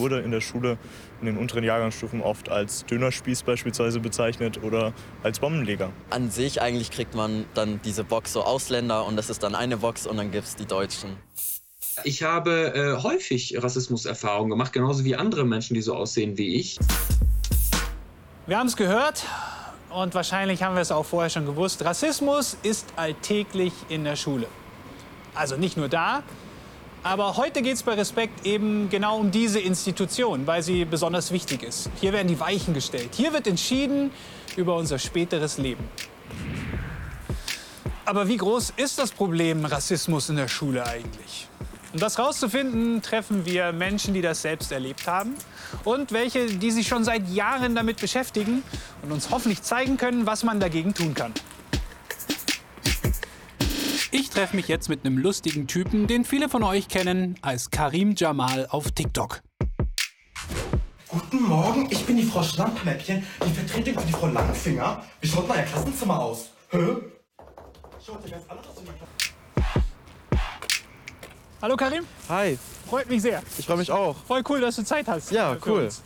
wurde in der Schule in den unteren Jahrgangsstufen oft als Dönerspieß beispielsweise bezeichnet oder als Bombenleger. An sich eigentlich kriegt man dann diese Box so Ausländer und das ist dann eine Box und dann gibt es die Deutschen. Ich habe äh, häufig Rassismuserfahrungen gemacht, genauso wie andere Menschen, die so aussehen wie ich. Wir haben es gehört und wahrscheinlich haben wir es auch vorher schon gewusst. Rassismus ist alltäglich in der Schule. Also nicht nur da, aber heute geht es bei Respekt eben genau um diese Institution, weil sie besonders wichtig ist. Hier werden die Weichen gestellt. Hier wird entschieden über unser späteres Leben. Aber wie groß ist das Problem Rassismus in der Schule eigentlich? Um das herauszufinden, treffen wir Menschen, die das selbst erlebt haben und welche, die sich schon seit Jahren damit beschäftigen und uns hoffentlich zeigen können, was man dagegen tun kann. Ich treffe mich jetzt mit einem lustigen Typen, den viele von euch kennen als Karim Jamal auf TikTok. Guten Morgen, ich bin die Frau Schlammpläppchen, die Vertretung für die Frau Langfinger. Wie schaut mein Klassenzimmer aus? Hä? Schaut ja ganz anders aus Hallo Karim. Hi. Freut mich sehr. Ich freue mich auch. Voll cool, dass du Zeit hast. Ja, cool. Uns.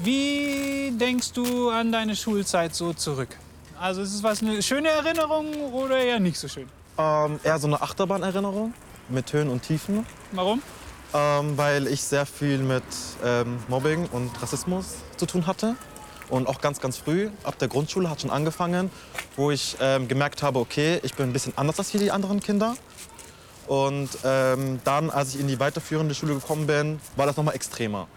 Wie denkst du an deine Schulzeit so zurück? Also ist es was eine schöne Erinnerung oder eher nicht so schön? Ähm, eher so eine Achterbahnerinnerung mit Höhen und Tiefen. Warum? Ähm, weil ich sehr viel mit ähm, Mobbing und Rassismus zu tun hatte. Und auch ganz, ganz früh, ab der Grundschule hat schon angefangen, wo ich ähm, gemerkt habe, okay, ich bin ein bisschen anders als die anderen Kinder. Und ähm, dann, als ich in die weiterführende Schule gekommen bin, war das noch mal extremer.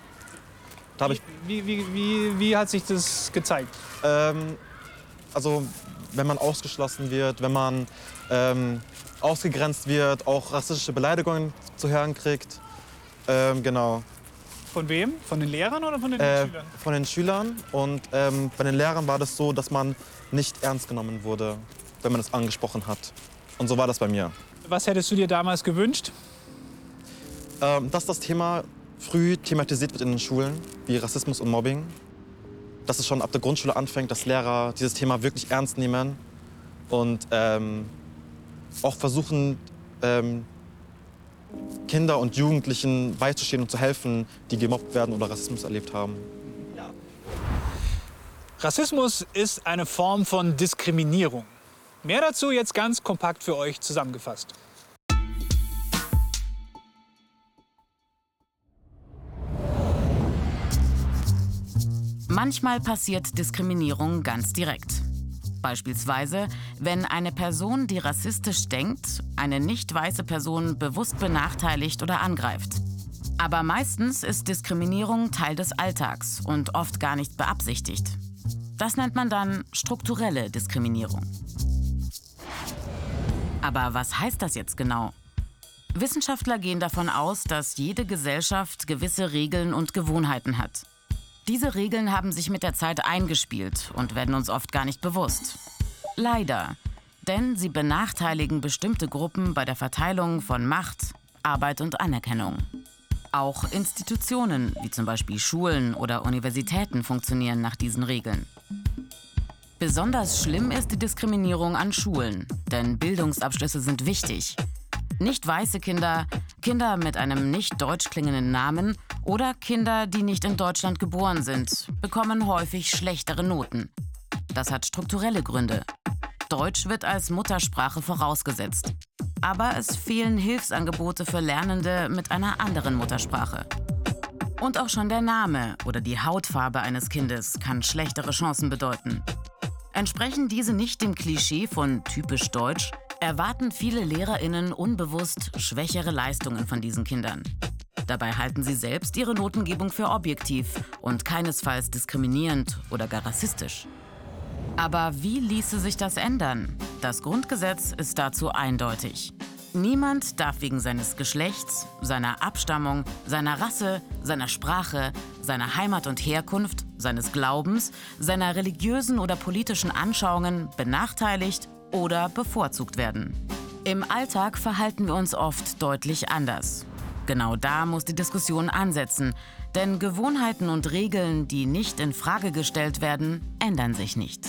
Da wie, wie, wie, wie, wie hat sich das gezeigt? Ähm, also wenn man ausgeschlossen wird, wenn man ähm, ausgegrenzt wird, auch rassistische Beleidigungen zu hören kriegt. Ähm, genau. Von wem? Von den Lehrern oder von den äh, Schülern? Von den Schülern. Und ähm, bei den Lehrern war das so, dass man nicht ernst genommen wurde, wenn man es angesprochen hat. Und so war das bei mir. Was hättest du dir damals gewünscht? Ähm, dass das Thema früh thematisiert wird in den Schulen, wie Rassismus und Mobbing dass es schon ab der Grundschule anfängt, dass Lehrer dieses Thema wirklich ernst nehmen und ähm, auch versuchen, ähm, Kinder und Jugendlichen beizustehen und zu helfen, die gemobbt werden oder Rassismus erlebt haben. Rassismus ist eine Form von Diskriminierung. Mehr dazu jetzt ganz kompakt für euch zusammengefasst. Manchmal passiert Diskriminierung ganz direkt. Beispielsweise, wenn eine Person, die rassistisch denkt, eine nicht weiße Person bewusst benachteiligt oder angreift. Aber meistens ist Diskriminierung Teil des Alltags und oft gar nicht beabsichtigt. Das nennt man dann strukturelle Diskriminierung. Aber was heißt das jetzt genau? Wissenschaftler gehen davon aus, dass jede Gesellschaft gewisse Regeln und Gewohnheiten hat. Diese Regeln haben sich mit der Zeit eingespielt und werden uns oft gar nicht bewusst. Leider, denn sie benachteiligen bestimmte Gruppen bei der Verteilung von Macht, Arbeit und Anerkennung. Auch Institutionen, wie zum Beispiel Schulen oder Universitäten, funktionieren nach diesen Regeln. Besonders schlimm ist die Diskriminierung an Schulen, denn Bildungsabschlüsse sind wichtig. Nicht weiße Kinder, Kinder mit einem nicht deutsch klingenden Namen oder Kinder, die nicht in Deutschland geboren sind, bekommen häufig schlechtere Noten. Das hat strukturelle Gründe. Deutsch wird als Muttersprache vorausgesetzt. Aber es fehlen Hilfsangebote für Lernende mit einer anderen Muttersprache. Und auch schon der Name oder die Hautfarbe eines Kindes kann schlechtere Chancen bedeuten. Entsprechen diese nicht dem Klischee von typisch deutsch, erwarten viele Lehrerinnen unbewusst schwächere Leistungen von diesen Kindern. Dabei halten sie selbst ihre Notengebung für objektiv und keinesfalls diskriminierend oder gar rassistisch. Aber wie ließe sich das ändern? Das Grundgesetz ist dazu eindeutig. Niemand darf wegen seines Geschlechts, seiner Abstammung, seiner Rasse, seiner Sprache, seiner Heimat und Herkunft, seines Glaubens, seiner religiösen oder politischen Anschauungen benachteiligt oder bevorzugt werden. Im Alltag verhalten wir uns oft deutlich anders. Genau da muss die Diskussion ansetzen, denn Gewohnheiten und Regeln, die nicht in Frage gestellt werden, ändern sich nicht.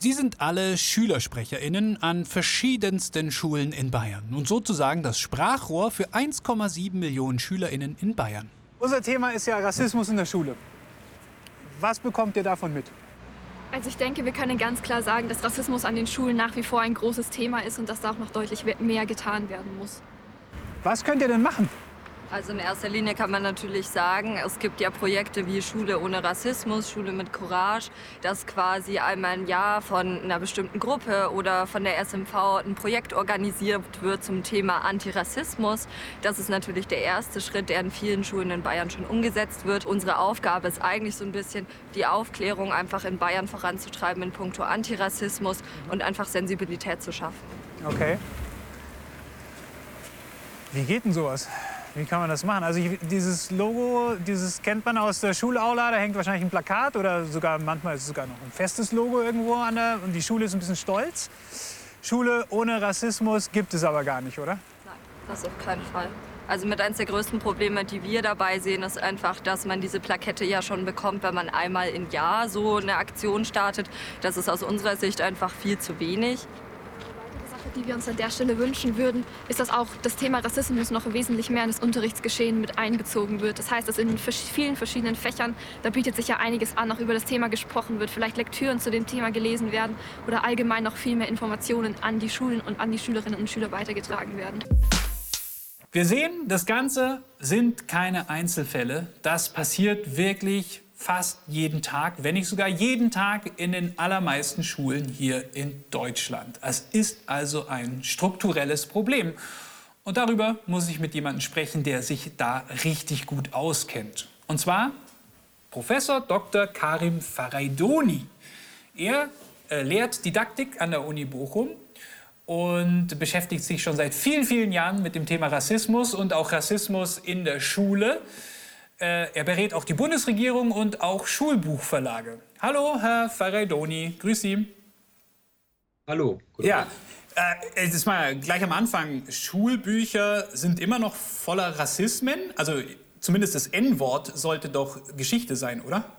Sie sind alle SchülersprecherInnen an verschiedensten Schulen in Bayern und sozusagen das Sprachrohr für 1,7 Millionen SchülerInnen in Bayern. Unser Thema ist ja Rassismus in der Schule. Was bekommt ihr davon mit? Also ich denke, wir können ganz klar sagen, dass Rassismus an den Schulen nach wie vor ein großes Thema ist und dass da auch noch deutlich mehr getan werden muss. Was könnt ihr denn machen? Also in erster Linie kann man natürlich sagen, es gibt ja Projekte wie Schule ohne Rassismus, Schule mit Courage, dass quasi einmal im Jahr von einer bestimmten Gruppe oder von der SMV ein Projekt organisiert wird zum Thema Antirassismus. Das ist natürlich der erste Schritt, der in vielen Schulen in Bayern schon umgesetzt wird. Unsere Aufgabe ist eigentlich so ein bisschen die Aufklärung einfach in Bayern voranzutreiben in puncto Antirassismus und einfach Sensibilität zu schaffen. Okay. Wie geht denn sowas? Wie kann man das machen? Also ich, dieses Logo, dieses kennt man aus der Schulaula, da hängt wahrscheinlich ein Plakat oder sogar manchmal ist es sogar noch ein festes Logo irgendwo an der und die Schule ist ein bisschen stolz. Schule ohne Rassismus gibt es aber gar nicht, oder? Nein, das auf keinen Fall. Also mit eines der größten Probleme, die wir dabei sehen, ist einfach, dass man diese Plakette ja schon bekommt, wenn man einmal im Jahr so eine Aktion startet. Das ist aus unserer Sicht einfach viel zu wenig die wir uns an der Stelle wünschen würden, ist, dass auch das Thema Rassismus noch wesentlich mehr in das Unterrichtsgeschehen mit einbezogen wird. Das heißt, dass in vielen verschiedenen Fächern, da bietet sich ja einiges an, auch über das Thema gesprochen wird, vielleicht Lektüren zu dem Thema gelesen werden oder allgemein noch viel mehr Informationen an die Schulen und an die Schülerinnen und Schüler weitergetragen werden. Wir sehen, das Ganze sind keine Einzelfälle. Das passiert wirklich fast jeden Tag, wenn nicht sogar jeden Tag in den allermeisten Schulen hier in Deutschland. Es ist also ein strukturelles Problem. Und darüber muss ich mit jemandem sprechen, der sich da richtig gut auskennt. Und zwar Professor Dr. Karim Faraidoni. Er äh, lehrt Didaktik an der Uni Bochum und beschäftigt sich schon seit vielen, vielen Jahren mit dem Thema Rassismus und auch Rassismus in der Schule. Äh, er berät auch die Bundesregierung und auch Schulbuchverlage. Hallo, Herr Ferraidoni, grüß Sie. Hallo. Ja, äh, ist mal gleich am Anfang. Schulbücher sind immer noch voller Rassismen. Also zumindest das N-Wort sollte doch Geschichte sein, oder?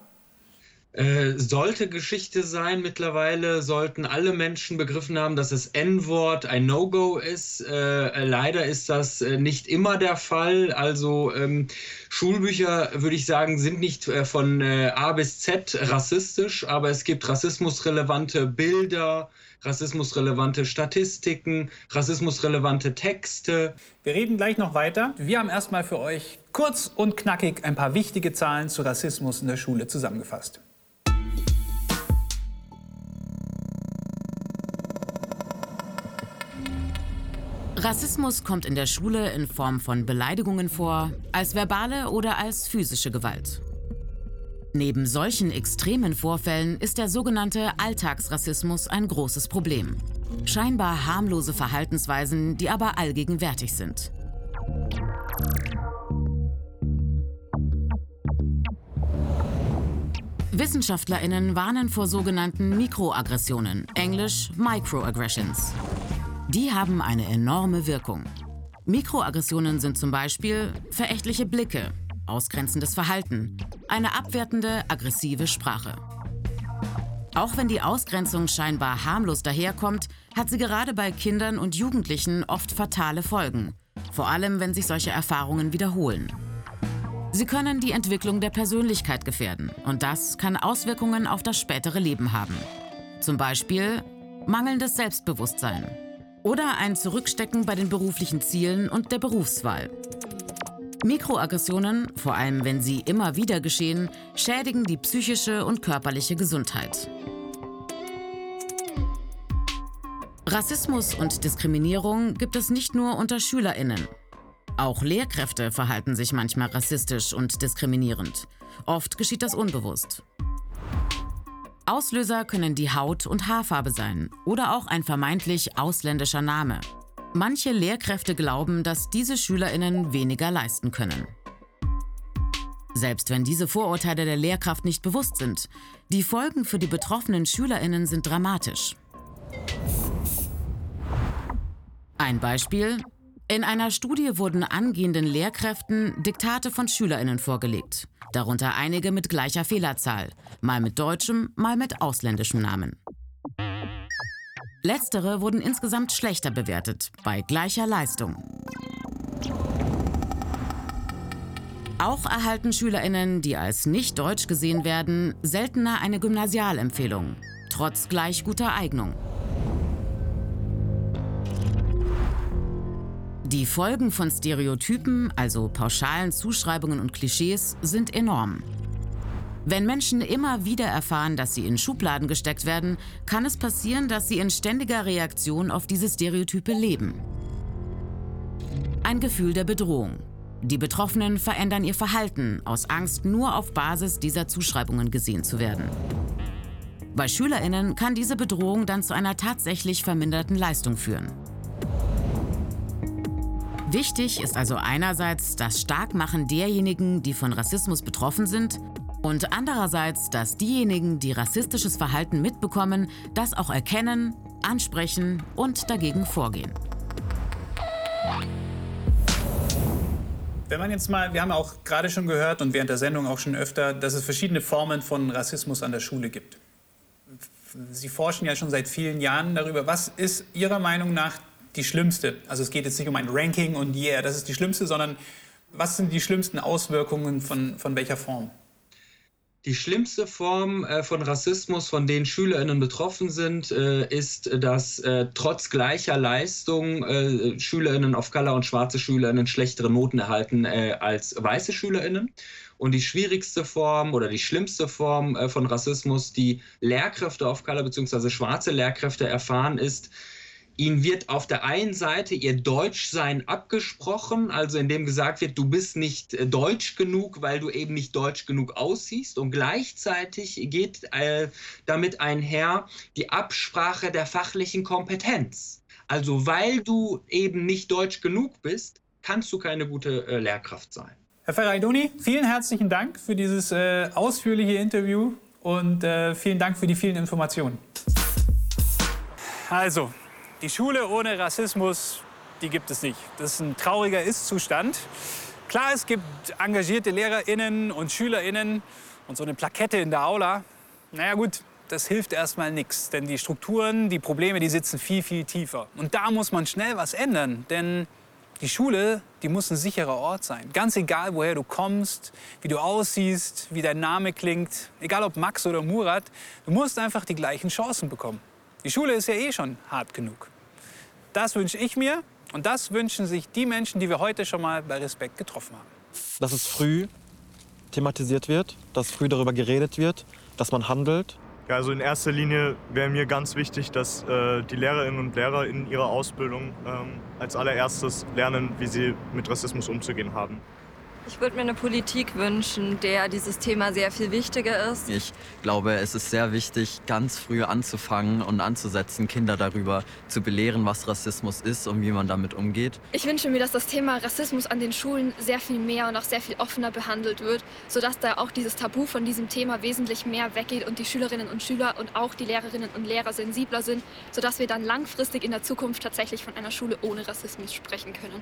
Äh, sollte Geschichte sein. Mittlerweile sollten alle Menschen begriffen haben, dass das N-Wort ein No-Go ist. Äh, leider ist das äh, nicht immer der Fall. Also ähm, Schulbücher, würde ich sagen, sind nicht äh, von äh, A bis Z rassistisch, aber es gibt rassismusrelevante Bilder, rassismusrelevante Statistiken, rassismusrelevante Texte. Wir reden gleich noch weiter. Wir haben erstmal für euch kurz und knackig ein paar wichtige Zahlen zu Rassismus in der Schule zusammengefasst. Rassismus kommt in der Schule in Form von Beleidigungen vor, als verbale oder als physische Gewalt. Neben solchen extremen Vorfällen ist der sogenannte Alltagsrassismus ein großes Problem. Scheinbar harmlose Verhaltensweisen, die aber allgegenwärtig sind. Wissenschaftlerinnen warnen vor sogenannten Mikroaggressionen, englisch Microaggressions. Die haben eine enorme Wirkung. Mikroaggressionen sind zum Beispiel verächtliche Blicke, ausgrenzendes Verhalten, eine abwertende, aggressive Sprache. Auch wenn die Ausgrenzung scheinbar harmlos daherkommt, hat sie gerade bei Kindern und Jugendlichen oft fatale Folgen, vor allem wenn sich solche Erfahrungen wiederholen. Sie können die Entwicklung der Persönlichkeit gefährden und das kann Auswirkungen auf das spätere Leben haben. Zum Beispiel mangelndes Selbstbewusstsein, oder ein Zurückstecken bei den beruflichen Zielen und der Berufswahl. Mikroaggressionen, vor allem wenn sie immer wieder geschehen, schädigen die psychische und körperliche Gesundheit. Rassismus und Diskriminierung gibt es nicht nur unter Schülerinnen. Auch Lehrkräfte verhalten sich manchmal rassistisch und diskriminierend. Oft geschieht das unbewusst. Auslöser können die Haut- und Haarfarbe sein oder auch ein vermeintlich ausländischer Name. Manche Lehrkräfte glauben, dass diese Schülerinnen weniger leisten können. Selbst wenn diese Vorurteile der Lehrkraft nicht bewusst sind, die Folgen für die betroffenen Schülerinnen sind dramatisch. Ein Beispiel. In einer Studie wurden angehenden Lehrkräften Diktate von Schülerinnen vorgelegt darunter einige mit gleicher Fehlerzahl, mal mit deutschem, mal mit ausländischem Namen. Letztere wurden insgesamt schlechter bewertet, bei gleicher Leistung. Auch erhalten Schülerinnen, die als nicht deutsch gesehen werden, seltener eine Gymnasialempfehlung, trotz gleich guter Eignung. Die Folgen von Stereotypen, also pauschalen Zuschreibungen und Klischees, sind enorm. Wenn Menschen immer wieder erfahren, dass sie in Schubladen gesteckt werden, kann es passieren, dass sie in ständiger Reaktion auf diese Stereotype leben. Ein Gefühl der Bedrohung. Die Betroffenen verändern ihr Verhalten aus Angst, nur auf Basis dieser Zuschreibungen gesehen zu werden. Bei Schülerinnen kann diese Bedrohung dann zu einer tatsächlich verminderten Leistung führen. Wichtig ist also einerseits das Starkmachen derjenigen, die von Rassismus betroffen sind, und andererseits, dass diejenigen, die rassistisches Verhalten mitbekommen, das auch erkennen, ansprechen und dagegen vorgehen. Wenn man jetzt mal, wir haben auch gerade schon gehört und während der Sendung auch schon öfter, dass es verschiedene Formen von Rassismus an der Schule gibt. Sie forschen ja schon seit vielen Jahren darüber. Was ist Ihrer Meinung nach die schlimmste? Also es geht jetzt nicht um ein Ranking und yeah, das ist die schlimmste, sondern was sind die schlimmsten Auswirkungen von, von welcher Form? Die schlimmste Form äh, von Rassismus, von denen SchülerInnen betroffen sind, äh, ist, dass äh, trotz gleicher Leistung SchülerInnen of Color und schwarze SchülerInnen schlechtere Noten erhalten als weiße SchülerInnen. Und die schwierigste Form oder die schlimmste Form von Rassismus, die Lehrkräfte of Color bzw. schwarze Lehrkräfte erfahren, ist, Ihnen wird auf der einen Seite Ihr Deutschsein abgesprochen, also indem gesagt wird, du bist nicht äh, deutsch genug, weil du eben nicht deutsch genug aussiehst. Und gleichzeitig geht äh, damit einher die Absprache der fachlichen Kompetenz. Also weil du eben nicht deutsch genug bist, kannst du keine gute äh, Lehrkraft sein. Herr Ferraidoni, vielen herzlichen Dank für dieses äh, ausführliche Interview und äh, vielen Dank für die vielen Informationen. Also, die Schule ohne Rassismus, die gibt es nicht. Das ist ein trauriger Ist-Zustand. Klar, es gibt engagierte LehrerInnen und SchülerInnen und so eine Plakette in der Aula. Naja gut, das hilft erstmal nichts, denn die Strukturen, die Probleme, die sitzen viel, viel tiefer. Und da muss man schnell was ändern, denn die Schule, die muss ein sicherer Ort sein. Ganz egal, woher du kommst, wie du aussiehst, wie dein Name klingt, egal ob Max oder Murat, du musst einfach die gleichen Chancen bekommen. Die Schule ist ja eh schon hart genug. Das wünsche ich mir und das wünschen sich die Menschen, die wir heute schon mal bei Respekt getroffen haben. Dass es früh thematisiert wird, dass früh darüber geredet wird, dass man handelt. Ja, also in erster Linie wäre mir ganz wichtig, dass äh, die Lehrerinnen und Lehrer in ihrer Ausbildung ähm, als allererstes lernen, wie sie mit Rassismus umzugehen haben. Ich würde mir eine Politik wünschen, der dieses Thema sehr viel wichtiger ist. Ich glaube, es ist sehr wichtig, ganz früh anzufangen und anzusetzen, Kinder darüber zu belehren, was Rassismus ist und wie man damit umgeht. Ich wünsche mir, dass das Thema Rassismus an den Schulen sehr viel mehr und auch sehr viel offener behandelt wird, sodass da auch dieses Tabu von diesem Thema wesentlich mehr weggeht und die Schülerinnen und Schüler und auch die Lehrerinnen und Lehrer sensibler sind, sodass wir dann langfristig in der Zukunft tatsächlich von einer Schule ohne Rassismus sprechen können.